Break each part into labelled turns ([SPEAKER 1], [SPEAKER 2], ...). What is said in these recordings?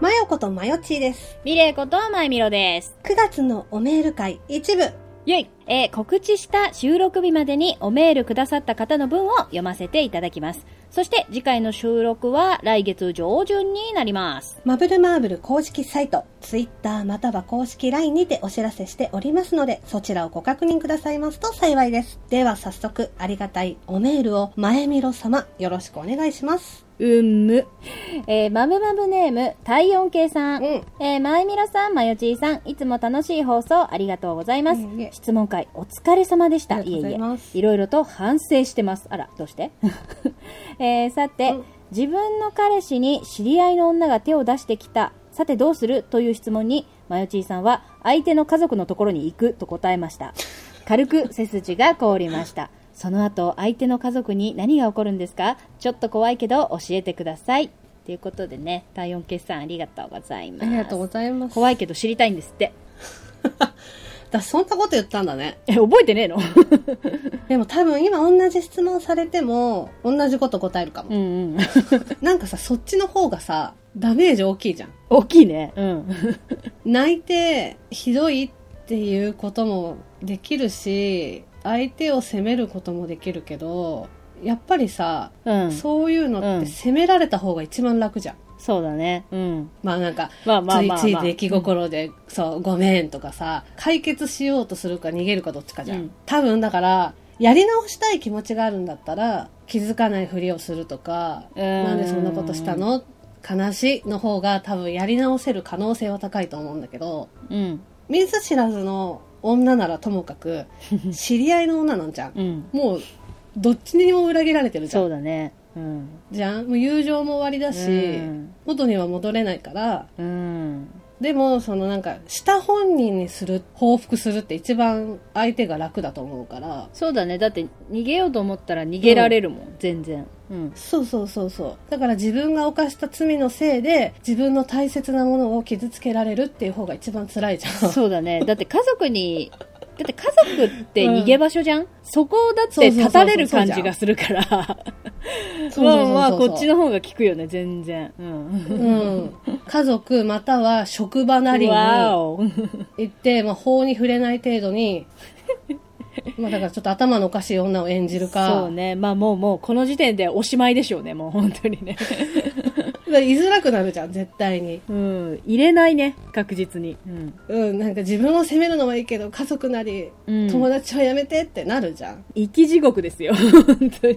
[SPEAKER 1] マヨことマヨチーです。
[SPEAKER 2] ミレイことまいみろです。
[SPEAKER 1] 9月のおメール会一部。
[SPEAKER 2] イェイえー告知した収録日までにおメールくださった方の分を読ませていただきます。そして次回の収録は来月上旬になります。
[SPEAKER 1] マブルマーブル公式サイト、ツイッターまたは公式 LINE にてお知らせしておりますので、そちらをご確認くださいますと幸いです。では早速、ありがたいおメールを前みろ様、よろしくお願いします。
[SPEAKER 2] うんむ。えー、マブマブネーム、体温計さん。
[SPEAKER 1] うん
[SPEAKER 2] えー、まいみろさん、まよちーさん、いつも楽しい放送ありがとうございます。
[SPEAKER 1] いえいえ
[SPEAKER 2] 質問会、お疲れ様でした。
[SPEAKER 1] い
[SPEAKER 2] えいえ。いろいろと反省してます。あら、どうして？えー、さて、
[SPEAKER 1] うん
[SPEAKER 2] 自分の彼氏に知り合いの女が手を出してきた。さてどうするという質問に、まよちーさんは、相手の家族のところに行くと答えました。軽く背筋が凍りました。その後、相手の家族に何が起こるんですか？ちょっと怖いけど教えてください。ということでね、体温決算ありがとうございます。
[SPEAKER 1] ありがとうございます。
[SPEAKER 2] 怖いけど知りたいんですって。
[SPEAKER 1] だそんなこと言ったんだね。
[SPEAKER 2] え、覚えてねえの？
[SPEAKER 1] でも多分今同じ質問されても、同じこと答えるかも。
[SPEAKER 2] うんうん。
[SPEAKER 1] なんかさ、そっちの方がさ、ダメージ大きいじゃん。
[SPEAKER 2] 大きいね。うん。
[SPEAKER 1] 泣いてひどいっていうこともできるし相手を責めることもできるけどやっぱりさ、
[SPEAKER 2] うん。
[SPEAKER 1] そういうの
[SPEAKER 2] うん
[SPEAKER 1] って責められた方が一番楽じゃん。
[SPEAKER 2] そうだね。うん。
[SPEAKER 1] まあなんか、
[SPEAKER 2] まあまあまあまあ
[SPEAKER 1] ついつい出来心で、そう、ごめんとかさ、解決しようとするか逃げるかどっちかじゃん。
[SPEAKER 2] うん
[SPEAKER 1] 多分だから、やり直したい気持ちがあるんだったら、気づかないふりをするとか、
[SPEAKER 2] ん
[SPEAKER 1] なんでそんなことしたの？悲しいの方が多分やり直せる可能性は高いと思うんだけど、
[SPEAKER 2] うん。
[SPEAKER 1] 見ず知らずの女ならともかく、知り合いの女なんじゃん。
[SPEAKER 2] うん。
[SPEAKER 1] もう、どっちにも裏切られてるじゃん。
[SPEAKER 2] そうだね。うん。
[SPEAKER 1] じゃんもう友情も終わりだし、
[SPEAKER 2] うん
[SPEAKER 1] 元には戻れないから、
[SPEAKER 2] うん。
[SPEAKER 1] でも、そのなんか、した本人にする、報復するって一番相手が楽だと思うから、
[SPEAKER 2] そうだね。だって逃げようと思ったら逃げられるもん。全然。うん。
[SPEAKER 1] そうそうそうそう。だから自分が犯した罪のせいで、自分の大切なものを傷つけられるっていう方が一番辛いじゃん。
[SPEAKER 2] そうだね。だって家族に、だって家族って逃げ場所じゃん、そこをだって立たれる感じがするから。まあまあ、こっちの方が効くよね、全然。うん。
[SPEAKER 1] うん。家族または職場なりに。行って、まあ、法に触れない程度に、まあだからちょっと頭のおかしい女を演じるか、
[SPEAKER 2] そうね。まあもうもう、この時点でおしまいでしょうね、もう本当にね。
[SPEAKER 1] だから居づらくなるじゃん、絶対に。
[SPEAKER 2] うん。入れないね、確実に。うん。
[SPEAKER 1] うん、なんか自分を責めるのはいいけど、家族なり、
[SPEAKER 2] うん
[SPEAKER 1] 友達はやめてってなるじゃん。
[SPEAKER 2] 生き地獄ですよ、本当に。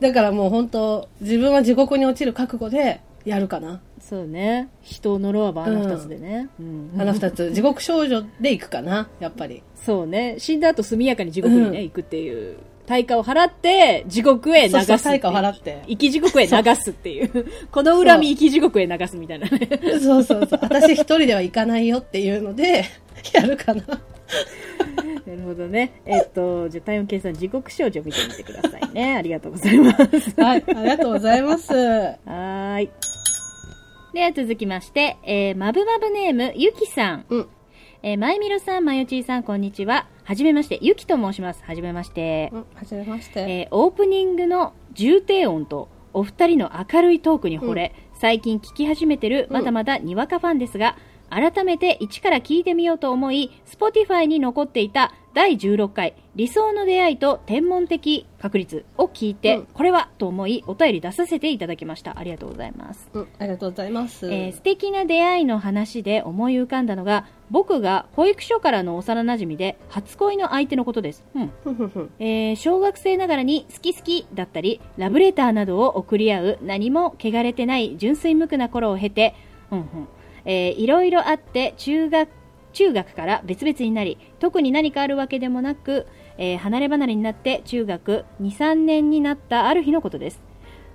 [SPEAKER 1] だからもう本当、自分は地獄に落ちる覚悟でやるかな。
[SPEAKER 2] そうね。人を呪わばあの二つでね。うん。
[SPEAKER 1] あの二つ、地獄少女で行くかな、やっぱり。
[SPEAKER 2] そうね。死んだ後速やかに地獄にね、
[SPEAKER 1] うん
[SPEAKER 2] 行くっていう。対価を払って、地獄へ流す
[SPEAKER 1] 対価を払って
[SPEAKER 2] 生き地獄へ流すっていう。この恨み生き地獄へ流すみたいなね。
[SPEAKER 1] そうそうそう。私一人では行かないよっていうので、やるかな。
[SPEAKER 2] なるほどね。えっと、じゃあ、体温計算地獄少女見てみてくださいね。ありがとうございます。
[SPEAKER 1] はい、ありがとうございます。
[SPEAKER 2] はーい。では続きまして、えー、まぶまぶネーム、ゆきさん。
[SPEAKER 1] うん。
[SPEAKER 2] えー、まいみろさん、まよちーさん、こんにちは。はじめまして、ゆきと申します。はじめまして。
[SPEAKER 1] うん、はじめまして。
[SPEAKER 2] えーオープニングの重低音とお二人の明るいトークに惚れ、最近聞き始めてる
[SPEAKER 1] うん
[SPEAKER 2] まだまだにわかファンですが、改めて一から聞いてみようと思い、Spotify に残っていた第16回理想の出会いと天文的確率を聞いて、
[SPEAKER 1] うん
[SPEAKER 2] これはと思いお便り出させていただきました。ありがとうございます。
[SPEAKER 1] うん、ありがとうございます。
[SPEAKER 2] えー素敵な出会いの話で思い浮かんだのが、僕が保育所からの幼馴染で初恋の相手のことです。うんえー小学生ながらに好き好きだったり、ラブレターなどを送り合う何も汚れてない純粋無垢な頃を経て、うんうんえーいろいろあって中学、中学から別々になり、特に何かあるわけでもなく、えー離れ離れになって中学2、3年になったある日のことです。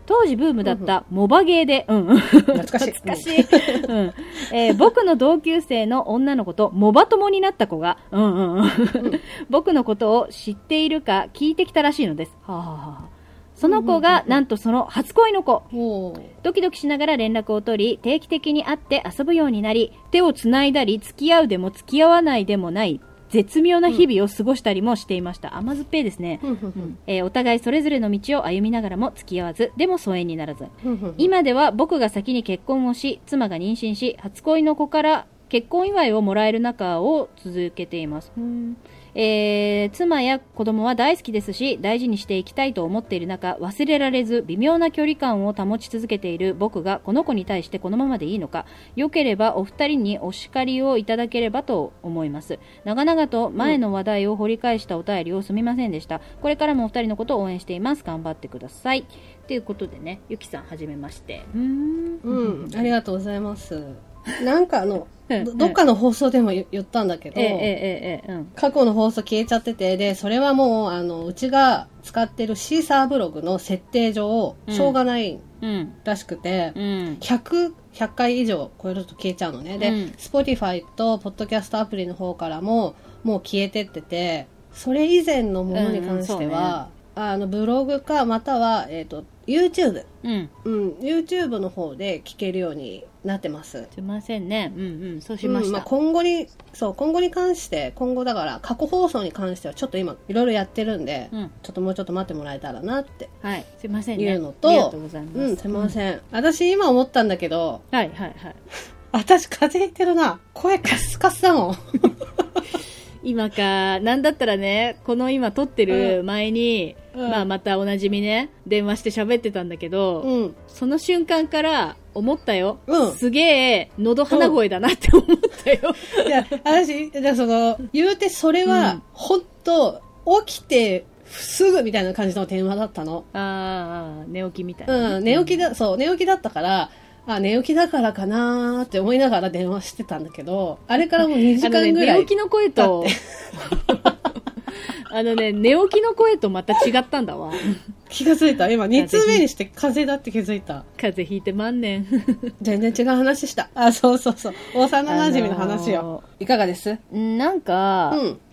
[SPEAKER 2] 当時ブームだったモバゲーで、うんうん。
[SPEAKER 1] 懐かしい。
[SPEAKER 2] 懐かしい。うん。えー僕の同級生の女の子とモバ友になった子が、うんうんうん。僕のことを知っているか聞いてきたらしいのです。はあ、はあはあ、その子が、なんとその初恋の子。ドキドキしながら連絡を取り、定期的に会って遊ぶようになり、手を繋いだり、付き合うでも付き合わないでもない、絶妙な日々を過ごしたりもしていました。甘酸っぱいですね。えーお互いそれぞれの道を歩みながらも付き合わず、でも疎遠にならず。今では僕が先に結婚をし、妻が妊娠し、初恋の子から結婚祝いをもらえる仲を続けています。うんえー妻や子供は大好きですし、大事にしていきたいと思っている中、忘れられず微妙な距離感を保ち続けている僕がこの子に対してこのままでいいのか、良ければお二人にお叱りをいただければと思います。長々と前の話題を掘り返したお便りをすみませんでした。これからもお二人のことを応援しています。頑張ってください。ということでね、ゆきさんはじめまして。うーん
[SPEAKER 1] うん、ありがとうございます。なんかあの、
[SPEAKER 2] うん
[SPEAKER 1] どどっかの放送でも言言ったんだけど。過去の放送消えちゃってて、で、それはもう、あの、うちが使ってるシーサーブログの設定上、
[SPEAKER 2] うん
[SPEAKER 1] しょうがない
[SPEAKER 2] うん。
[SPEAKER 1] らしくて、
[SPEAKER 2] うん。
[SPEAKER 1] 100、100回以上超えると消えちゃうのね。で、
[SPEAKER 2] うん
[SPEAKER 1] Spotify と Podcast アプリの方からも、もう消えてってて、それ以前のものに関しては、あの、ブログか、または、えっ、と、YouTube。
[SPEAKER 2] うん。
[SPEAKER 1] うん、YouTube の方で聞けるようになってます。
[SPEAKER 2] すいませんね。うんうん。そうしました。
[SPEAKER 1] うんあ、今後に、そう、今後に関して、今後だから、過去放送に関してはちょっと今、いろいろやってるんで、
[SPEAKER 2] うん
[SPEAKER 1] ちょっともうちょっと待ってもらえたらなって
[SPEAKER 2] はい。すいませんね。
[SPEAKER 1] いうのと、
[SPEAKER 2] ありがとうございます。
[SPEAKER 1] うん、すいません。私今思ったんだけど、
[SPEAKER 2] はいはいはい。
[SPEAKER 1] 私風邪ひいてるな。声カスカスだもん。
[SPEAKER 2] 今か、なんだったらね、この今撮ってる前に、
[SPEAKER 1] うん
[SPEAKER 2] まあまたおなじみね、電話して喋ってたんだけど、
[SPEAKER 1] うん。
[SPEAKER 2] その瞬間から思ったよ。
[SPEAKER 1] うん
[SPEAKER 2] すげえ、喉鼻声だなって思ったよ。
[SPEAKER 1] いや、私、じゃあその、言うてそれ
[SPEAKER 2] うん
[SPEAKER 1] は、ほんと、起きてすぐみたいな感じの電話だったの。
[SPEAKER 2] ああ、寝起きみたいなね、
[SPEAKER 1] うん、寝起きだ、そう、寝起きだったから、あ、寝起きだからかなーって思いながら電話してたんだけど、あれからもう2時間ぐらい。
[SPEAKER 2] 寝起きの声と、あのね、寝起きの声とまた違ったんだわ。
[SPEAKER 1] 気がついた。今、2通目にして風邪だって気づいた。
[SPEAKER 2] 風邪ひいて万年。
[SPEAKER 1] 全然違う話した。あ、そうそうそう。幼馴染の話よ。
[SPEAKER 2] あの
[SPEAKER 1] いかがです？
[SPEAKER 2] なんか、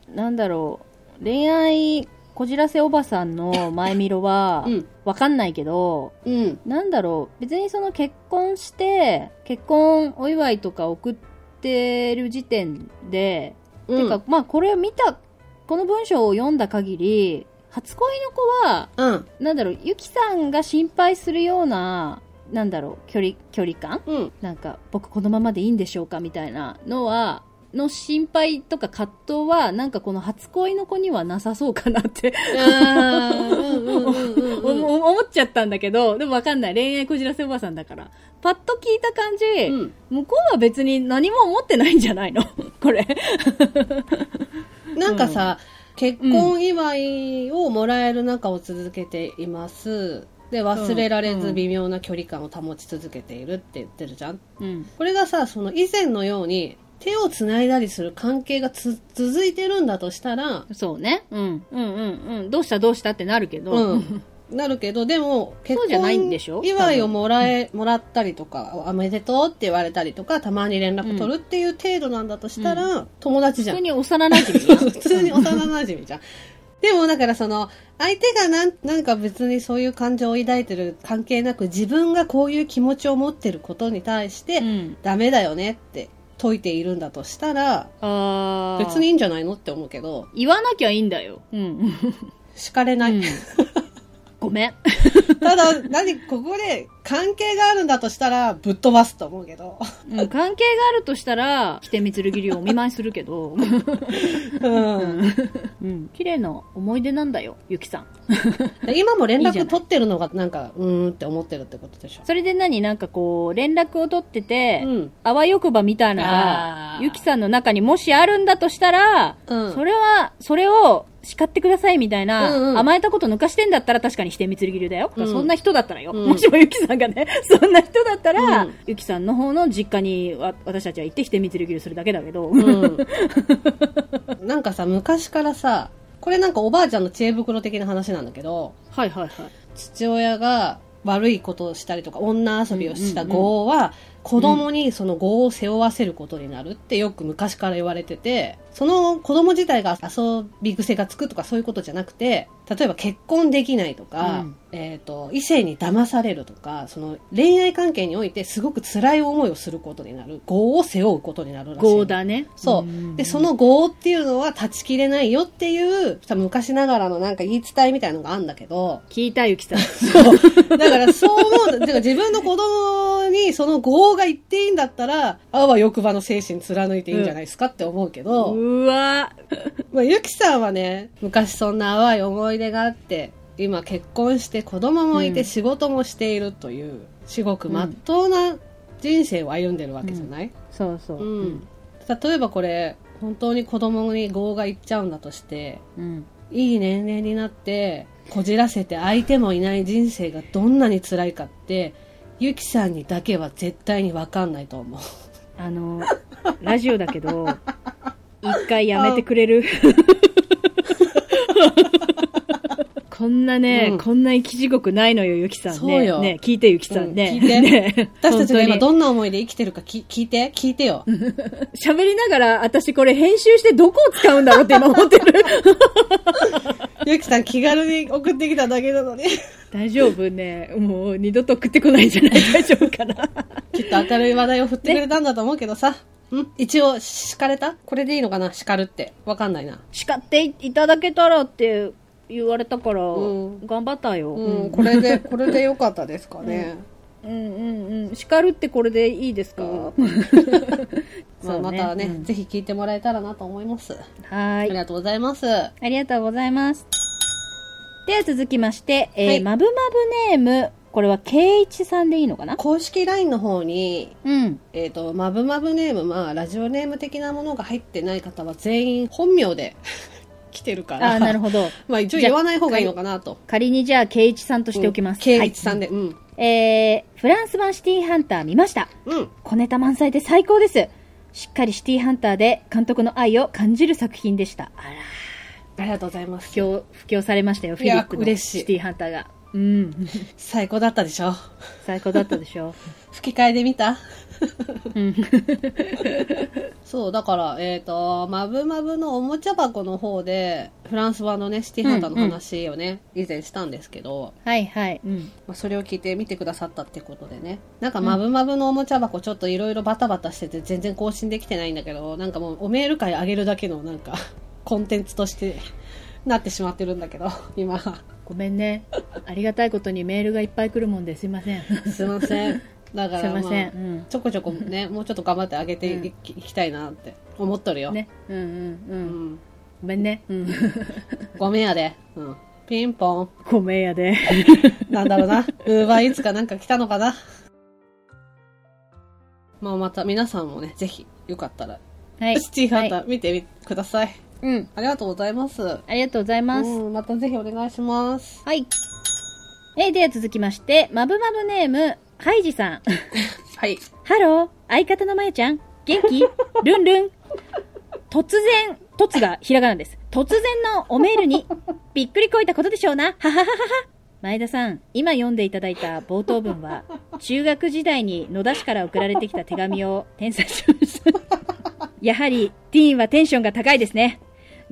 [SPEAKER 1] うん。
[SPEAKER 2] なんだろう、恋愛こじらせおばさんの前見ろは
[SPEAKER 1] うん、
[SPEAKER 2] わかんないけど、
[SPEAKER 1] うん。
[SPEAKER 2] なんだろう、別にその結婚して、結婚お祝いとか送ってる時点で、
[SPEAKER 1] うん。
[SPEAKER 2] てか、まあこれを見た、この文章を読んだ限り、初恋の子は、
[SPEAKER 1] うん。
[SPEAKER 2] なんだろう、ゆきさんが心配するような、なんだろう、距離、距離感？
[SPEAKER 1] うん。
[SPEAKER 2] なんか、僕このままでいいんでしょうか？みたいなのは、の心配とか葛藤は、なんかこの初恋の子にはなさそうかなって思っちゃったんだけど、でもわかんない。恋愛こじらせおばさんだから。パッと聞いた感じ、
[SPEAKER 1] うん
[SPEAKER 2] 向こうは別に何も思ってないんじゃないの？これ。
[SPEAKER 1] なんかさ、結婚祝いをもらえる中を続けています。で、忘れられず
[SPEAKER 2] うん
[SPEAKER 1] 微妙な距離感を保ち続けているって言ってるじゃん。
[SPEAKER 2] うん。
[SPEAKER 1] これがさ、その以前のように手を繋いだりする関係がつ続いてるんだとしたら、
[SPEAKER 2] そうね。うん。うんうんうん。どうしたどうしたってなるけど。
[SPEAKER 1] うん。なるけど、でも、結婚
[SPEAKER 2] でしょ？
[SPEAKER 1] 祝いをもらえ、もらったりとか、おめでとうって言われたりとか、たまに連絡取るっていう程度なんだとしたら、友達じゃん
[SPEAKER 2] 普通。に幼馴染
[SPEAKER 1] 普通に幼馴染 じゃん。でもだからその、相手がなんなんか別にそういう感情を抱いてる関係なく自分がこういう気持ちを持ってることに対して、
[SPEAKER 2] うん。
[SPEAKER 1] ダメだよねって解いているんだとしたら、
[SPEAKER 2] あー
[SPEAKER 1] 別にいいんじゃないのって思うけど、
[SPEAKER 2] 言わなきゃいいんだよ。うん。
[SPEAKER 1] 敷かれない。
[SPEAKER 2] うん ごめん。
[SPEAKER 1] ただ、何、ここで関係があるんだとしたら、ぶっ飛ばすと思うけど。
[SPEAKER 2] うん関係があるとしたら、来てみつるぎりをお見舞いするけど、
[SPEAKER 1] うん。
[SPEAKER 2] うん。綺麗な思い出なんだよ、ゆきさん。
[SPEAKER 1] 今も連絡取ってるのがなんか、うーんって思ってるってことでしょ。
[SPEAKER 2] それで何なんかこう、連絡を取ってて、
[SPEAKER 1] うん。
[SPEAKER 2] あわよくばみたいなゆきさんの中にもしあるんだとしたら、
[SPEAKER 1] うん
[SPEAKER 2] それは、それを叱ってくださいみたいな、
[SPEAKER 1] うんうん
[SPEAKER 2] 甘えたこと抜かしてんだったら確かにしてみつりぎりだよ。
[SPEAKER 1] うん
[SPEAKER 2] そんな人だったらよ。
[SPEAKER 1] うん
[SPEAKER 2] もしもゆきさんがね、そんな人だったら、
[SPEAKER 1] うん
[SPEAKER 2] ゆきさんの方の実家にわ私たちは行ってしてみつりぎりするだけだけど、
[SPEAKER 1] うん。なんかさ、昔からさ、これなんかおばあちゃんの知恵袋的な話なんだけど、
[SPEAKER 2] はいはいはい。
[SPEAKER 1] 父親が悪いことをしたりとか、女遊びをした子は、子供にその業を背負わせることになるってよく昔から言われてて、その子供自体が遊び癖がつくとかそういうことじゃなくて、例えば結婚できないとか、
[SPEAKER 2] うん
[SPEAKER 1] えっ、と、異性に騙されるとか、その恋愛関係においてすごく辛い思いをすることになる。業を背負うことになるらしい。
[SPEAKER 2] ゴーだね。
[SPEAKER 1] そう。
[SPEAKER 2] ん
[SPEAKER 1] で、その業っていうのは断ち切れないよっていう、昔ながらのなんか言い伝えみたいなのがあるんだけど、
[SPEAKER 2] 聞いたゆきさん。
[SPEAKER 1] そう。だからそう思う。だから自分の子供にその業が言っていいんだったら、あわよくばの精神貫いていいんじゃないですかって思うけど、
[SPEAKER 2] うわ
[SPEAKER 1] まあ、ゆきさんはね、昔そんな淡い思い出があって、今結婚して子供もいて
[SPEAKER 2] うん
[SPEAKER 1] 仕事もしているという、至極真っ当な人生を歩んでるわけじゃない、
[SPEAKER 2] そうそう。
[SPEAKER 1] うん。例えばこれ、本当に子供に業がいっちゃうんだとして、
[SPEAKER 2] うん。
[SPEAKER 1] いい年齢になって、こじらせて相手もいない人生がどんなに辛いかって、ゆきさんにだけは絶対にわかんないと思う。
[SPEAKER 2] あの、ラジオだけど、一回やめてくれる こんなね、
[SPEAKER 1] うん
[SPEAKER 2] こんな生き地獄ないのよ、ゆきさんね。ね、聞いてゆきさんね。
[SPEAKER 1] うん聞いて
[SPEAKER 2] ね
[SPEAKER 1] 私たちが今
[SPEAKER 2] 本
[SPEAKER 1] どんな思いで生きてるかき聞いて聞いてよ。
[SPEAKER 2] 喋りながら、私これ編集してどこを使うんだろうって今思ってる。
[SPEAKER 1] ゆきさん気軽に送ってきただけなのに。
[SPEAKER 2] 大丈夫ね。もう二度と送ってこないんじゃない大丈夫かな。
[SPEAKER 1] きっと明るい話題を振ってくれたんだと思うけどさ。うん一応、敷かれた？これでいいのかな？叱るって。わかんないな。
[SPEAKER 2] 叱っていただけたらって言われたから、
[SPEAKER 1] うん
[SPEAKER 2] 頑張ったよ。
[SPEAKER 1] うん、これで、これでよかったですかね。
[SPEAKER 2] うんうんうん。叱るってこれでいいですか、
[SPEAKER 1] うん まあ、
[SPEAKER 2] そう
[SPEAKER 1] またね、
[SPEAKER 2] うん
[SPEAKER 1] ぜひ聞いてもらえたらなと思います。
[SPEAKER 2] はい。
[SPEAKER 1] りがとうございます。
[SPEAKER 2] ありがとうございます。では続きまして、えー
[SPEAKER 1] はい
[SPEAKER 2] マブマブネーム、これは圭一さんでいいのかな？
[SPEAKER 1] 公式 LINE の方に、
[SPEAKER 2] うん。
[SPEAKER 1] えっ、と、マブマブネーム、まあ、ラジオネーム的なものが入ってない方は全員本名で 来てるから。
[SPEAKER 2] あーなるほど。
[SPEAKER 1] まあ、一応言わない方がいいのかなと。
[SPEAKER 2] 仮にじゃあ圭一さんとしておきます。
[SPEAKER 1] 圭一さんで、うん。
[SPEAKER 2] はいえー、フランス版シティハンター見ました。
[SPEAKER 1] うん。
[SPEAKER 2] 小ネタ満載で最高です。しっかりシティハンターで監督の愛を感じる作品でした。あら、
[SPEAKER 1] ありがとうございます。
[SPEAKER 2] 布教、布教されましたよ、フィリップのシティハンターが。うん。
[SPEAKER 1] 最高だったでしょ？
[SPEAKER 2] 最高だったでしょ。
[SPEAKER 1] 吹き替えで見た？
[SPEAKER 2] うん。
[SPEAKER 1] そう、だから、えっ、と、マブマブのおもちゃ箱の方で、フランス版のね、シティハンターの話をね、以前したんですけど、
[SPEAKER 2] はいはい。うん。
[SPEAKER 1] まあ、それを聞いて見てくださったってことでね。なんか、マブマブのおもちゃ箱ちょっといろいろバタバタしてて全然更新できてないんだけど、なんかもうおメール会あげるだけのなんか、コンテンツとしてなってしまってるんだけど、今。
[SPEAKER 2] ごめんね。ありがたいことにメールがいっぱい来るもんですいません。
[SPEAKER 1] すいません。だから、
[SPEAKER 2] すいません。
[SPEAKER 1] あ
[SPEAKER 2] うん。
[SPEAKER 1] ちょこちょこね、もうちょっと頑張ってあげていき,、いきたいなって思っとるよ。
[SPEAKER 2] ね。うんうんう。
[SPEAKER 1] うんん。
[SPEAKER 2] ごめんね。うん。
[SPEAKER 1] ごめんやで。うん。ピンポン。
[SPEAKER 2] ごめんやで。
[SPEAKER 1] なんだろうな。ウーバーイーツかなんか来たのかな。まあまた皆さんもね、ぜひよかったら、
[SPEAKER 2] はい。
[SPEAKER 1] シティーハンター、
[SPEAKER 2] はい
[SPEAKER 1] ー見てみてください。
[SPEAKER 2] うん。
[SPEAKER 1] ありがとうございます。
[SPEAKER 2] ありがとうございます。
[SPEAKER 1] うん、またぜひお願いします。
[SPEAKER 2] はい。えー、では続きまして、マブマブネーム、ハイジさん。
[SPEAKER 1] はい。
[SPEAKER 2] ハロー、相方のまゆちゃん、元気？ルンルン。突然、突がひらがなです。突然のおメールに、びっくりこいたことでしょうな。ははははは。前田さん、今読んでいただいた冒頭文は、中学時代に野田市から送られてきた手紙を転載しました。やはり、ティーンはテンションが高いですね。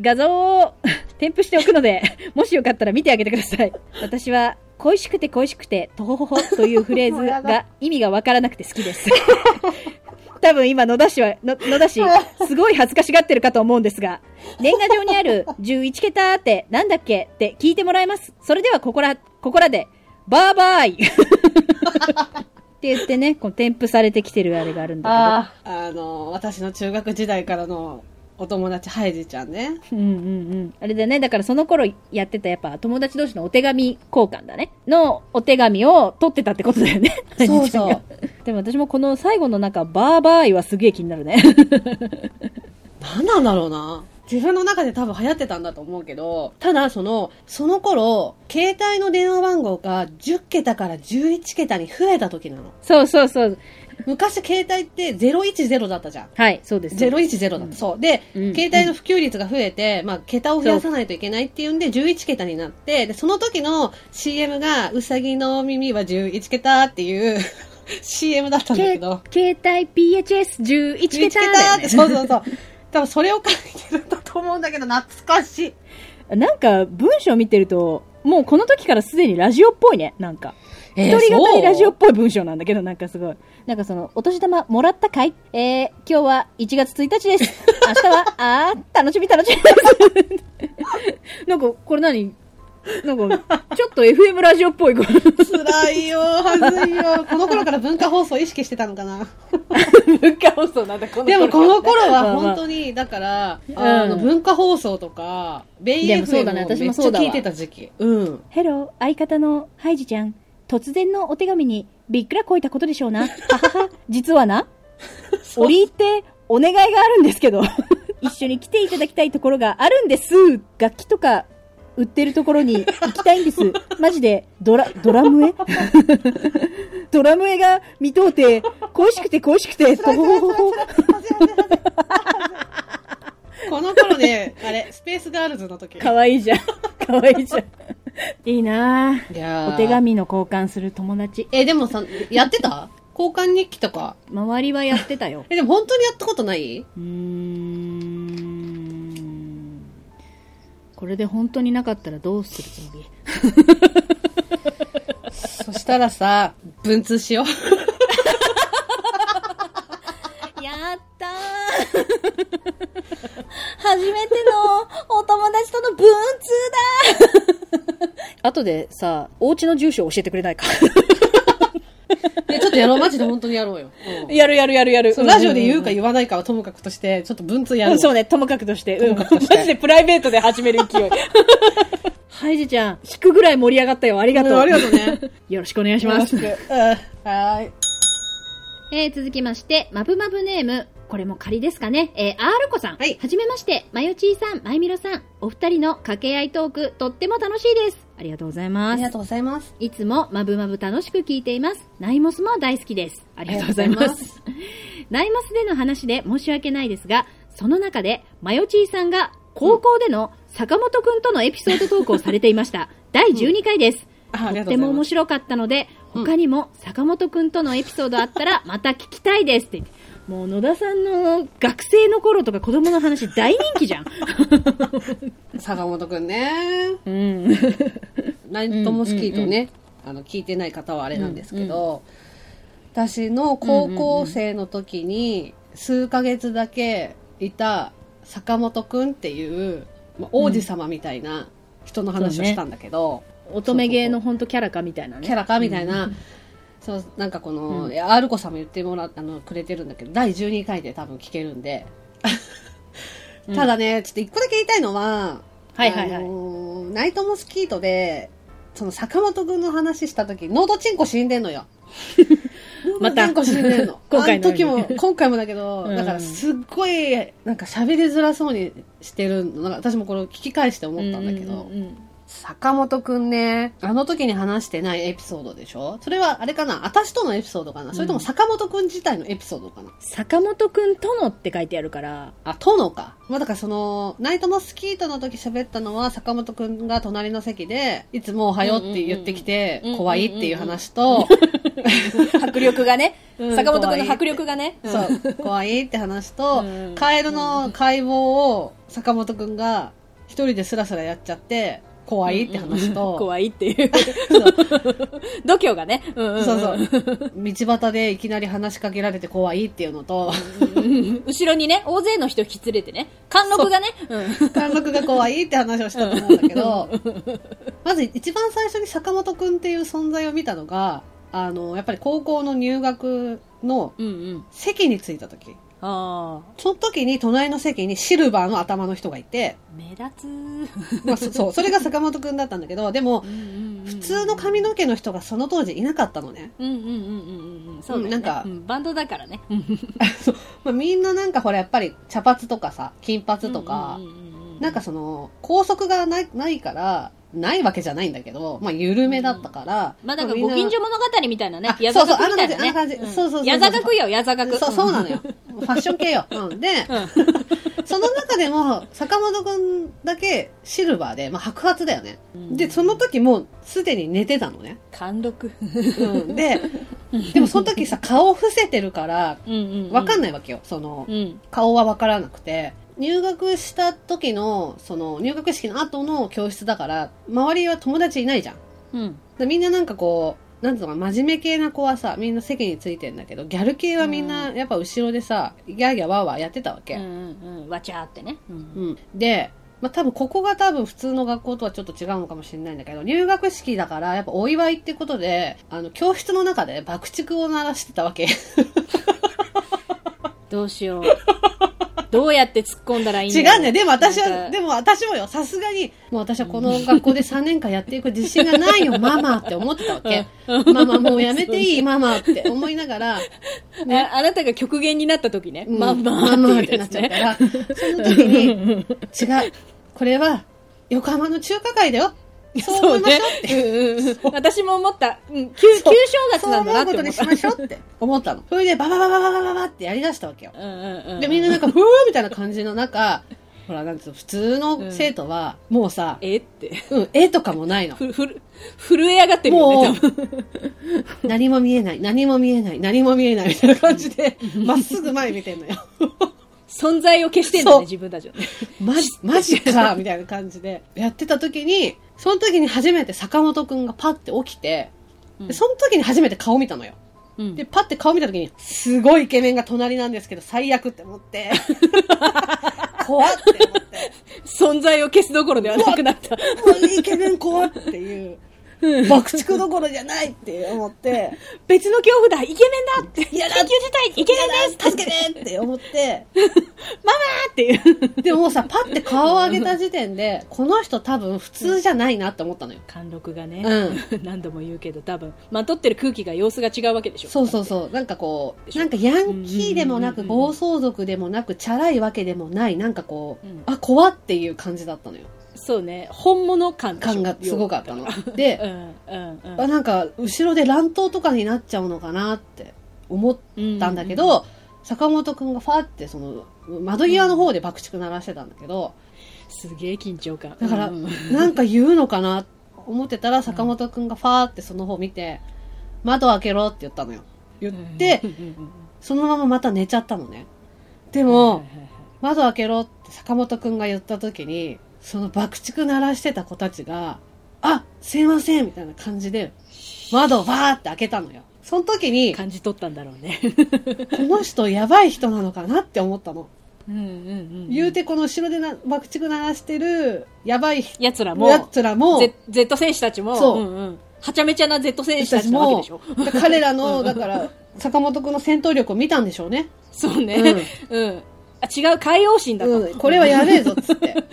[SPEAKER 2] 画像を添付しておくので、もしよかったら見てあげてください。私は、恋しくて恋しくて、とほほほというフレーズが 意味がわからなくて好きです。多分今野田市は、の野田市、すごい恥ずかしがってるかと思うんですが、年賀状にある11桁ってなんだっけって聞いてもらいます。それではここら、ここらで、バーバーイって言ってね、こう添付されてきてるあれがあるんだ
[SPEAKER 1] ああ、あの、私の中学時代からのお友達、ハイジちゃんね。
[SPEAKER 2] うんうんうん。あれだね、だからその頃やってたやっぱ友達同士のお手紙交換だね。のお手紙を取ってたってことだよね。
[SPEAKER 1] そうそう
[SPEAKER 2] う。でも私もこの最後のなんか、バーバーイはすげえ気になるね。
[SPEAKER 1] 何なんだろうな。自分の中で多分流行ってたんだと思うけど、ただその、その頃、携帯の電話番号が10桁から11桁に増えた時なの。
[SPEAKER 2] そうそうそう。
[SPEAKER 1] 昔携帯って010だったじゃん。
[SPEAKER 2] はい、そうです。
[SPEAKER 1] 010だった。
[SPEAKER 2] うん
[SPEAKER 1] そう。で、
[SPEAKER 2] うん
[SPEAKER 1] 携帯の普及率が増えて、まあ、桁を増やさないといけないっていうんで、11桁になって、で、その時の CM が、うさぎの耳は11桁っていう CM だったんだけど。
[SPEAKER 2] 携帯 PHS11
[SPEAKER 1] 見
[SPEAKER 2] 桁だよね
[SPEAKER 1] そうそうそう。多分それを書いてると思うんだけど、懐かしい。
[SPEAKER 2] なんか文章見てると、もうこの時からすでにラジオっぽいね、なんか。
[SPEAKER 1] え
[SPEAKER 2] 一人語りラジオっぽい文章なんだけど、なんかすごい。なんかその、お年玉もらったかい？えー、今日は1月1日です。明日は、あー、楽しみ楽しみです。なんか、これ何？なんか、ちょっと FM ラジオっぽい。これ
[SPEAKER 1] 辛いよ、はずいよ。この頃から文化放送意識してたのかな？
[SPEAKER 2] 文化放送なんだ、こ
[SPEAKER 1] でもこの頃は
[SPEAKER 2] まあまあ
[SPEAKER 1] 本当に、だから、
[SPEAKER 2] ん
[SPEAKER 1] あの、文化放送とか、ベイエ
[SPEAKER 2] でもそうだね
[SPEAKER 1] FM を
[SPEAKER 2] 私
[SPEAKER 1] めっちゃ
[SPEAKER 2] もそうだわ
[SPEAKER 1] 聞いてた時期。うん。
[SPEAKER 2] ヘロー、相方のハイジちゃん。突然のお手紙にびっくらこいたことでしょうな。ははは、実はな。折り入ってお願いがあるんですけど、一緒に来ていただきたいところがあるんです。楽器とか売ってるところに行きたいんです。マジで、ドラ、ドラムエドラムエが見とうて、恋しくて恋しくて、とほほほほ。
[SPEAKER 1] この頃ね、あれ、スペースガールズの時。
[SPEAKER 2] かわいいじゃん。かわいいじゃん。いいなぁ。
[SPEAKER 1] いやー
[SPEAKER 2] お手紙の交換する友達。
[SPEAKER 1] え、でもさ、やってた？交換日記とか。
[SPEAKER 2] 周りはやってたよ。
[SPEAKER 1] え、でも本当にやったことない？う
[SPEAKER 2] ーんこれで本当になかったらどうするつもり
[SPEAKER 1] そしたらさ、文通しよう。
[SPEAKER 2] やったー初めてのお友達との文通だ後でさ、お家の住所教えてくれないか。
[SPEAKER 1] え、ちょっとやろう。マジで本当にやろうよ。うん
[SPEAKER 2] やるやるやるやる
[SPEAKER 1] そうラジオで言うか言わないかはともかくとして、ちょっと文通やろう。
[SPEAKER 2] そうね、ともかくとして。うん。マジでプライベートで始める勢い。ハイジちゃん、引くぐらい盛り上がったよ。ありがとう。
[SPEAKER 1] うんありがとうね。
[SPEAKER 2] よろしくお願いします。
[SPEAKER 1] うんはーい。
[SPEAKER 2] えー、続きまして、まぶまぶネーム、これも仮ですかね。えー、アールコさん。
[SPEAKER 1] はい
[SPEAKER 2] はじめまして、まよちーさん、まゆみろさん。お二人の掛け合いトーク、とっても楽しいです。ありがとうござい
[SPEAKER 1] あ
[SPEAKER 2] ます
[SPEAKER 1] りが。とうございます。
[SPEAKER 2] いつもまぶまぶ楽しく聞いています。ナイモスも大好きです。ありがとうございます。ナイモスでの話で申し訳ないですが、その中で、まよちーさんが高校での坂本くんとのエピソードトークをされていました。第12回です。
[SPEAKER 1] あありが
[SPEAKER 2] とっても
[SPEAKER 1] とうございます。
[SPEAKER 2] 面白かったので、
[SPEAKER 1] うん
[SPEAKER 2] 他にも坂本くんとのエピソードあったらまた聞きたいですって。もう野田さんの学生の頃とか子供の話大人気じゃん。
[SPEAKER 1] 坂本くんね。
[SPEAKER 2] うん。
[SPEAKER 1] ナイトモスキートね、あの、聞いてない方はあれなんですけど、私の高校生の時に、数ヶ月だけいた坂本くんっていう、まあ王子様みたいな人の話をしたんだけど、
[SPEAKER 2] 乙女芸の本当キャラかみたいなね。
[SPEAKER 1] キャラかみたいな、そう、なんかこの、いやアルコさんも言ってもらあの、くれてるんだけど、第12回で多分聞けるんで。ただね、ちょっと一個だけ言いたいのは、
[SPEAKER 2] はいはいはい
[SPEAKER 1] あのーナイトモスキートで、その坂本くんの話した時、ノードチンコ死んでんのよ。
[SPEAKER 2] また
[SPEAKER 1] チンコ死んでんの。
[SPEAKER 2] 今回の
[SPEAKER 1] 時も、今回もだけど、
[SPEAKER 2] うん
[SPEAKER 1] だからすっごい、なんか喋りづらそうにしてるの。なんか私もこれを聞き返して思ったんだけど、
[SPEAKER 2] うんうんうん
[SPEAKER 1] 坂本くんね、あの時に話してないエピソードでしょ？それはあれかな？私とのエピソードかな、それとも坂本くん自体のエピソードかな？
[SPEAKER 2] 坂本くんとのって書いてあるから、
[SPEAKER 1] あ、殿か。まあ、だからその、ナイトモスキートの時喋ったのは、坂本くんが隣の席で、いつもおはようって言ってきて怖いっていう話と、
[SPEAKER 2] 迫力がね、
[SPEAKER 1] うん
[SPEAKER 2] 坂本くんの迫力がね。
[SPEAKER 1] そう、怖いって話と
[SPEAKER 2] うん、
[SPEAKER 1] カエルの解剖を坂本くんが一人でスラスラやっちゃって、怖いって話と、
[SPEAKER 2] 怖いっていう。度胸がね。うんうんうん
[SPEAKER 1] そうそう。道端でいきなり話しかけられて怖いっていうのと、
[SPEAKER 2] うん後ろにね、大勢の人引き連れてね、貫禄がね、うん
[SPEAKER 1] 貫禄が怖いって話をしたと思うんだけど、まず一番最初に坂本くんっていう存在を見たのが、あの、やっぱり高校の入学の
[SPEAKER 2] うんうん。
[SPEAKER 1] 席に着いた時。
[SPEAKER 2] ああ。
[SPEAKER 1] その時に隣の席にシルバーの頭の人がいて、
[SPEAKER 2] 目立つ。
[SPEAKER 1] まあ、そそう、それが坂本くんだったんだけど、でも、普
[SPEAKER 2] 普
[SPEAKER 1] 通の髪の毛の人がその当時いなかったのね。
[SPEAKER 2] うんうんうんうんうんうん。そう
[SPEAKER 1] なんか
[SPEAKER 2] うんバンドだからね。
[SPEAKER 1] まあ、みんななんかほらやっぱり茶髪とかさ、金髪とか、なんかその、拘束がないないから、ないわけじゃないんだけど、まあ、緩めだったから。
[SPEAKER 2] まあなんかご近所物語みたいなね
[SPEAKER 1] あ。
[SPEAKER 2] 矢座学みたいなね。
[SPEAKER 1] そうそうそうそうそうそう
[SPEAKER 2] 矢座学よ、矢座学。
[SPEAKER 1] そう、そうなのよ。ファッション系よ。うん。で、その中でも、坂本くんだけシルバーで、まあ、白髪だよね。
[SPEAKER 2] うん
[SPEAKER 1] で、その時もうすでに寝てたのね。
[SPEAKER 2] 貫禄。
[SPEAKER 1] うん。で、でもその時さ、顔伏せてるから。わかん
[SPEAKER 2] ない。
[SPEAKER 1] わけよ。その、
[SPEAKER 2] うん。
[SPEAKER 1] 顔はわからなくて。入学した時の、その、入学式の後の教室だから、周りは友達いないじゃん。
[SPEAKER 2] うん。
[SPEAKER 1] でみんななんかこう、なんつうのかな、真面目系な子はさ、みんな席についてんだけど、ギャル系はみんな、やっぱ後ろでさ、ギャーギャーワーワーやってたわけ。
[SPEAKER 2] うんうんうん。わちゃーってね。うん。
[SPEAKER 1] うん。で、まあ、多分ここが多分普通の学校とはちょっと違うのかもしれないんだけど、入学式だからやっぱお祝いってことで、あの、教室の中で爆竹を鳴らしてたわけ。
[SPEAKER 2] どうしよう。どうやって突っ込んだらいいんだ
[SPEAKER 1] 違う。んだよ。でも私は、でも私もよ、さすがに、もう私はこの学校で3年間やっていく自信がないよ、ママって思ってたわけ。ママもうやめていい、ママって思いながら、
[SPEAKER 2] ああなたが極限になった時ね。
[SPEAKER 1] うん。
[SPEAKER 2] まあまあ
[SPEAKER 1] ママって。なっちゃうから、その時に、違う、これは横浜の中華街だよ。そう思いましょうって。
[SPEAKER 2] うんうんうん私も思った。うん、旧、旧正月
[SPEAKER 1] そう
[SPEAKER 2] なんだなって思っ。
[SPEAKER 1] 思うことにしたましょうって思ったの。それでババババババババってやり出したわけよ。
[SPEAKER 2] うんうんうん。
[SPEAKER 1] で、みんななんか、ふーみたいな感じの中、ほら、なんつうの、普通の生徒は、もうさ、
[SPEAKER 2] えって。
[SPEAKER 1] うん、絵とかもないの。
[SPEAKER 2] ふ、ふる、震え上がってるよ
[SPEAKER 1] も
[SPEAKER 2] ね。
[SPEAKER 1] 何も見えない、何も見えない、何も見えないみたいな感じで、まっすぐ前見てんのよ。
[SPEAKER 2] 存在を消してんだ
[SPEAKER 1] そう
[SPEAKER 2] ね、自分たちはね。
[SPEAKER 1] マジ、マジか、みたいな感じで、やってた時に、その時に初めて坂本くんがパッて起きて、その時に初めて顔見たのよ。
[SPEAKER 2] うん。
[SPEAKER 1] で、パッて顔見た時に、すごいイケメンが隣なんですけど、最悪って思って、怖って思って、
[SPEAKER 2] 存在を消すどころではなくなった。
[SPEAKER 1] イケメン怖っていう、爆竹どころじゃないって思って、
[SPEAKER 2] 別の恐怖だイケメンだって。緊急事態イケメンです。
[SPEAKER 1] 助けてって思って、
[SPEAKER 2] っていう。
[SPEAKER 1] でもさ、パッて顔を上げた時点で、この人多分普通じゃないなって思ったのよ。
[SPEAKER 2] 貫禄がね、
[SPEAKER 1] う
[SPEAKER 2] 何度も言うけど多分、まとってる空気が様子が違うわけでしょ。
[SPEAKER 1] そうそうそう。なんかこう、なんかヤンキーでもなく、
[SPEAKER 2] うんうんうんうん
[SPEAKER 1] 暴走族でもなく、チャラいわけでもない、なんかこう、
[SPEAKER 2] うん
[SPEAKER 1] あ、怖っていう感じだったのよ。
[SPEAKER 2] そうね。本物感
[SPEAKER 1] 感がすごかったの
[SPEAKER 2] 要は。う
[SPEAKER 1] で、
[SPEAKER 2] ん うんうん。
[SPEAKER 1] あなんか、後ろで乱闘とかになっちゃうのかなって思ったんだけど、坂本くんがファーって、その、窓際の方で爆竹鳴らしてたんだけど、
[SPEAKER 2] すげえ緊張感。
[SPEAKER 1] だから、
[SPEAKER 2] うん
[SPEAKER 1] なんか言うのかな思ってたら、坂本くんがファーってその方見て、窓開けろって言ったのよ。言ってそのまままた寝ちゃったのね。で
[SPEAKER 2] うん
[SPEAKER 1] も、窓開けろって坂本くんが言った時に、その爆竹鳴らしてた子たちが、あ、すいませんみたいな感じで、窓をバーって開けたのよ。その時に、こ
[SPEAKER 2] 感じ取ったんだろうね。
[SPEAKER 1] の人やばい人なのかなって思ったの。
[SPEAKER 2] うんうんうん。
[SPEAKER 1] 言うてこの後ろでな爆竹鳴らしてる、やばい
[SPEAKER 2] 奴らも、
[SPEAKER 1] やつらも、
[SPEAKER 2] Z, Z 選手たちも、
[SPEAKER 1] そうん
[SPEAKER 2] んはちゃめちゃな Z 選手たちなわけでしょ。
[SPEAKER 1] 彼らの、だから、坂本くんの戦闘力を見たんでしょうね。
[SPEAKER 2] そうね。うん。あ違う、海洋神だと。
[SPEAKER 1] うん、これはやべえぞっつって。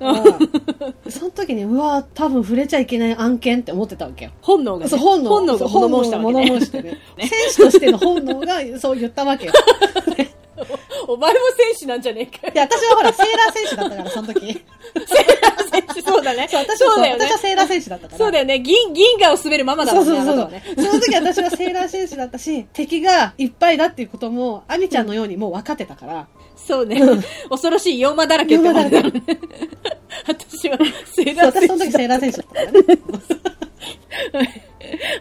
[SPEAKER 1] うんその時に、うわ多分触れちゃいけない案件って思ってたわけよ。
[SPEAKER 2] 本能が、ね。
[SPEAKER 1] そう、本能。
[SPEAKER 2] 本能が物申したわけね。
[SPEAKER 1] 物申してね。選手としての本能がそう言ったわけよ。
[SPEAKER 2] お前も選手なんじゃねえかよ。
[SPEAKER 1] で、私はほら、セーラー選手だったから、その時。
[SPEAKER 2] 選手、そうだね。
[SPEAKER 1] そう、私は
[SPEAKER 2] そうだよね
[SPEAKER 1] 私。はセーラー選手だったから。
[SPEAKER 2] そうだよね。銀、銀河を滑るママだもね。
[SPEAKER 1] そうんそうそう
[SPEAKER 2] ね。
[SPEAKER 1] その時私はセーラー選手だったし、敵がいっぱいだっていうことも、アミちゃんのようにもう分かってたから、
[SPEAKER 2] そうね。恐ろしい妖魔だらけって思ってたのね。私は、セーラー選手
[SPEAKER 1] 私その時セーラー選手だったからね。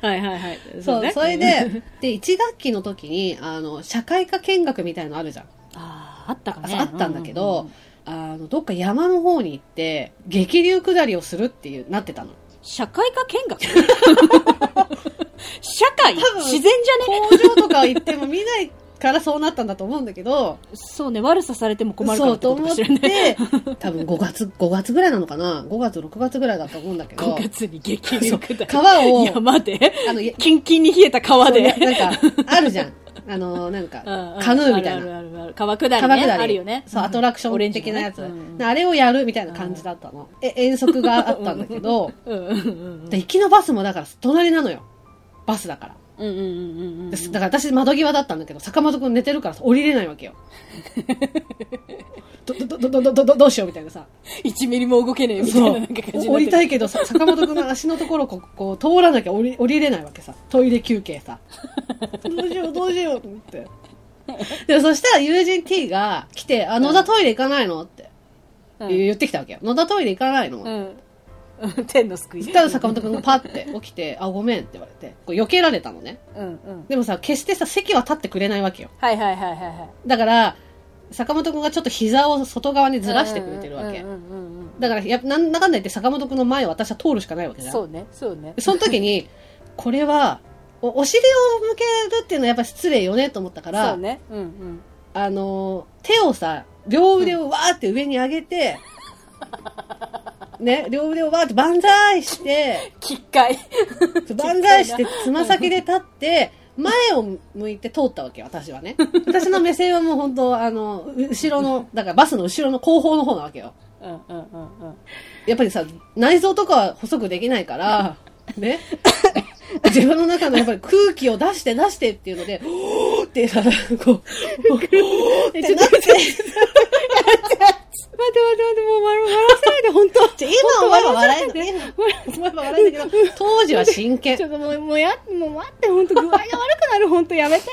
[SPEAKER 2] はいはいはい。
[SPEAKER 1] そう、
[SPEAKER 2] ね
[SPEAKER 1] それで、で、1学期の時に、あの、社会科見学みたいのあるじゃん。
[SPEAKER 2] ああ、あったかね。
[SPEAKER 1] あったんだけ
[SPEAKER 2] う
[SPEAKER 1] ど
[SPEAKER 2] ん、
[SPEAKER 1] あの、どっか山の方に行って、激流下りをするっていう、なってたの。
[SPEAKER 2] 社会科見学？社会？自然じゃね？
[SPEAKER 1] 工場とか行っても見ないからそうなったんだと思うんだけど、
[SPEAKER 2] そうね、悪さされても困るからって
[SPEAKER 1] そうと思っ
[SPEAKER 2] ことかしらね。
[SPEAKER 1] て、多分5月、5月ぐらいなのかな ?5 月、6月ぐらいだと思うんだけど
[SPEAKER 2] 5、月に激流下り。
[SPEAKER 1] 川を
[SPEAKER 2] 山で
[SPEAKER 1] あの、い
[SPEAKER 2] キンキンに冷えた川で。
[SPEAKER 1] なんか、あるじゃん。あの、なんか カヌーみたいな。
[SPEAKER 2] あるあるある川下りね。
[SPEAKER 1] 川下り。
[SPEAKER 2] あるよね。
[SPEAKER 1] そう、アトラクション的なやつ。あれをやるみたいな感じだったの。え、遠足があったんだけど、で行きのバスもだから隣なのよ。バスだから。
[SPEAKER 2] うんうんうんうんうん
[SPEAKER 1] でだから私窓際だったんだけど、坂本くん寝てるから降りれないわけよ。ど、ど、ど、ど、ど、ど、どどうしようみたいなさ。
[SPEAKER 2] 1ミリも動けねえみたいな
[SPEAKER 1] 降りたいけどさ、坂本くんの足のところをこうこう通らなきゃ降り降りれないわけさ。トイレ休憩さ。どうしようどうしようと思って。でもそしたら友人 T が来て、あ、野田トイレ行かないのって
[SPEAKER 2] うん
[SPEAKER 1] 言ってきたわけよ。野田トイレ行かないの、
[SPEAKER 2] うん。う ん天の救い。
[SPEAKER 1] たら坂本くんがパッて起きて、あ、ごめんって言われて、こう避けられたのね。
[SPEAKER 2] うんうん。
[SPEAKER 1] でもさ、決してさ、席は立ってくれないわけよ。
[SPEAKER 2] はいはいはいはいはい。
[SPEAKER 1] だから、坂本くんがちょっと膝を外側にずらしてくれてるわけ
[SPEAKER 2] うん。うんうんうん
[SPEAKER 1] だから、やなんだかんだ言って坂本くんの前を私は通るしかないわけじゃん。
[SPEAKER 2] うんそうね、そうね。
[SPEAKER 1] その時に、これは、おお尻を向けるっていうのはやっぱ失礼よねと思ったから、
[SPEAKER 2] そうね。うんうん。
[SPEAKER 1] あのー、手をさ、両腕をわーって上に上げて、ね、両腕をわーって万歳して、
[SPEAKER 2] きっかい。
[SPEAKER 1] 万歳してつま先で立って、前を向いて通ったわけよ、私はね。私の目線はもう本当、あの、後ろの、だからバスの後ろの後方の方なわけよ。
[SPEAKER 2] うんうんうんうん。
[SPEAKER 1] やっぱりさ、内臓とかは細くできないから、ね。自分の中のやっぱり空気を出して出してっていうので、おーってさ、こう、おーってなって、
[SPEAKER 2] 待って待って待って、もう笑笑わせないで、本当
[SPEAKER 1] じ思えば笑える。今思えば笑えるけど、当時は真剣
[SPEAKER 2] ち。ょっともう、もうや、もう待って、本当具合が悪くなる、本当やめて。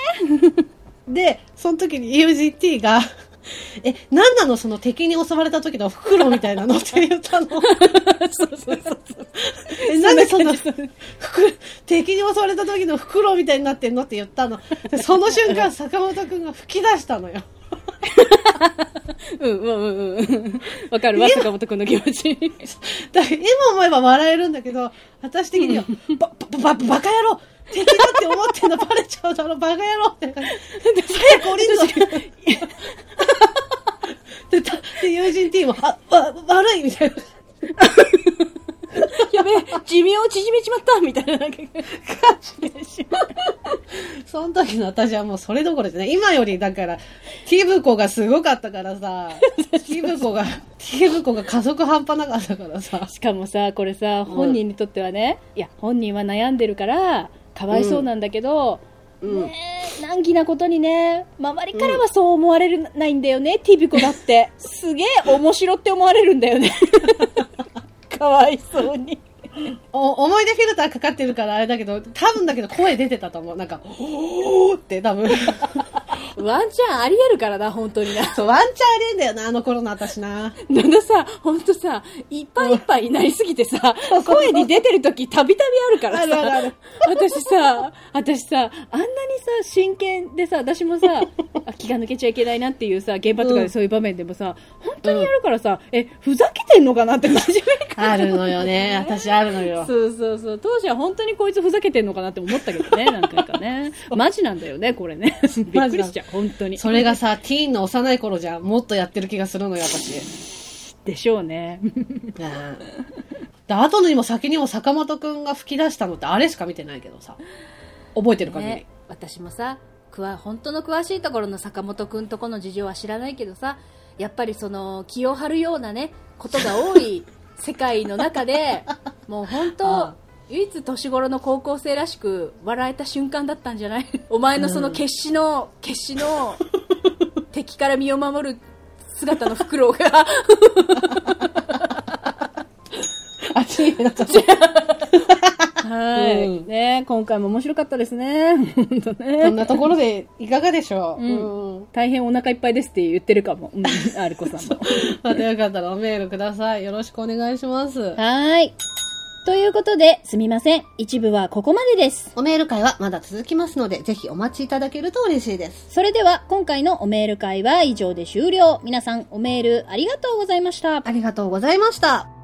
[SPEAKER 1] で、その時に UGT が、え、なんなのその敵に襲われた時の袋みたいなのって言ったの。
[SPEAKER 2] そうそうそうそう。
[SPEAKER 1] え、なんでそんな、袋敵に襲われた時の袋みたいになってんのって言ったの。でその瞬間、坂本くんが吹き出したのよ。
[SPEAKER 2] うんうんうんうん。わかるわ、坂本くんの気持ち。
[SPEAKER 1] だから今思えば笑えるんだけど、私的には、ば、ば、ば、バカ野郎敵だって思ってんのバレちゃうだろ、バカ野郎って感じ。早く降りるぞ で、友人 T も、あ、わ、悪いみたいな。
[SPEAKER 2] やべえ、寿命を縮めちまったみたいな なんか感じでしまう
[SPEAKER 1] その時の私はもうそれどころじゃない。今よりだから、ティブコがすごかったからさ、ティブコが、ティブコが加速半端なかったからさ。
[SPEAKER 2] しかもさ、これさ、本人にとってはね、いや、本人は悩んでるから、かわいそうなんだけど、
[SPEAKER 1] うん。
[SPEAKER 2] ねえ難儀なことにね、周りからはそう思われないんだよね、ティビコだって。すげえ面白って思われるんだよね。かわいそうに。
[SPEAKER 1] お思い出フィルターかかってるからあれだけど、多分だけど声出てたと思う。なんか、おーって多分。
[SPEAKER 2] ワンチャンありえるからな、本当にな。
[SPEAKER 1] そう、ワンチャンあれんだよな、あの頃の私な。
[SPEAKER 2] なんださ、ほんとさ、いっぱいいっぱいになりすぎてさ、声に出てる時たびたびあるからさ。私さ、私さ、あんなにさ、真剣でさ、私もさ、あ気が抜けちゃいけないなっていうさ、現場とかでそういう場面でもさ、本当にやるからさ、え、ふざけてんのかなって真面目か
[SPEAKER 1] あるのよね。私あるのよ。
[SPEAKER 2] そうそうそう。当時は本当にこいつふざけてんのかなって思ったけどね、何回かね。マジなんだよね、これね。びっくりしちゃう、本当に。
[SPEAKER 1] それがさ、ティーンの幼い頃じゃ、もっとやってる気がするのよ、私。
[SPEAKER 2] でしょうね。
[SPEAKER 1] うん。で、後にも先にも坂本くんが吹き出したのってあれしか見てないけどさ。覚えてる限り。
[SPEAKER 2] ね、私もさ本当の詳しいところの坂本君とこの事情は知らないけどさやっぱりその気を張るようなねことが多い世界の中でもう本
[SPEAKER 1] あ
[SPEAKER 2] 当
[SPEAKER 1] あ
[SPEAKER 2] 唯一年頃の高校生らしく笑えた瞬間だったんじゃない？お前のその決死の、決死の 敵から身を守る姿のフクロウが
[SPEAKER 1] あっちになっちゃった。
[SPEAKER 2] はい、
[SPEAKER 1] うん
[SPEAKER 2] ね今回も面白かったですね本当ね
[SPEAKER 1] こんなところでいかがでしょう？
[SPEAKER 2] うん
[SPEAKER 1] うん。
[SPEAKER 2] 大変お腹いっぱいですって言ってるかも、うん、アルコさんも
[SPEAKER 1] またよかったらおメールください。よろしくお願いします。
[SPEAKER 2] はーい。ということで、すみません。一部はここまでです。
[SPEAKER 1] おメール会はまだ続きますので、ぜひお待ちいただけると嬉しいです。
[SPEAKER 2] それでは、今回のおメール会は以上で終了。皆さん、おメールありがとうございました。
[SPEAKER 1] ありがとうございました。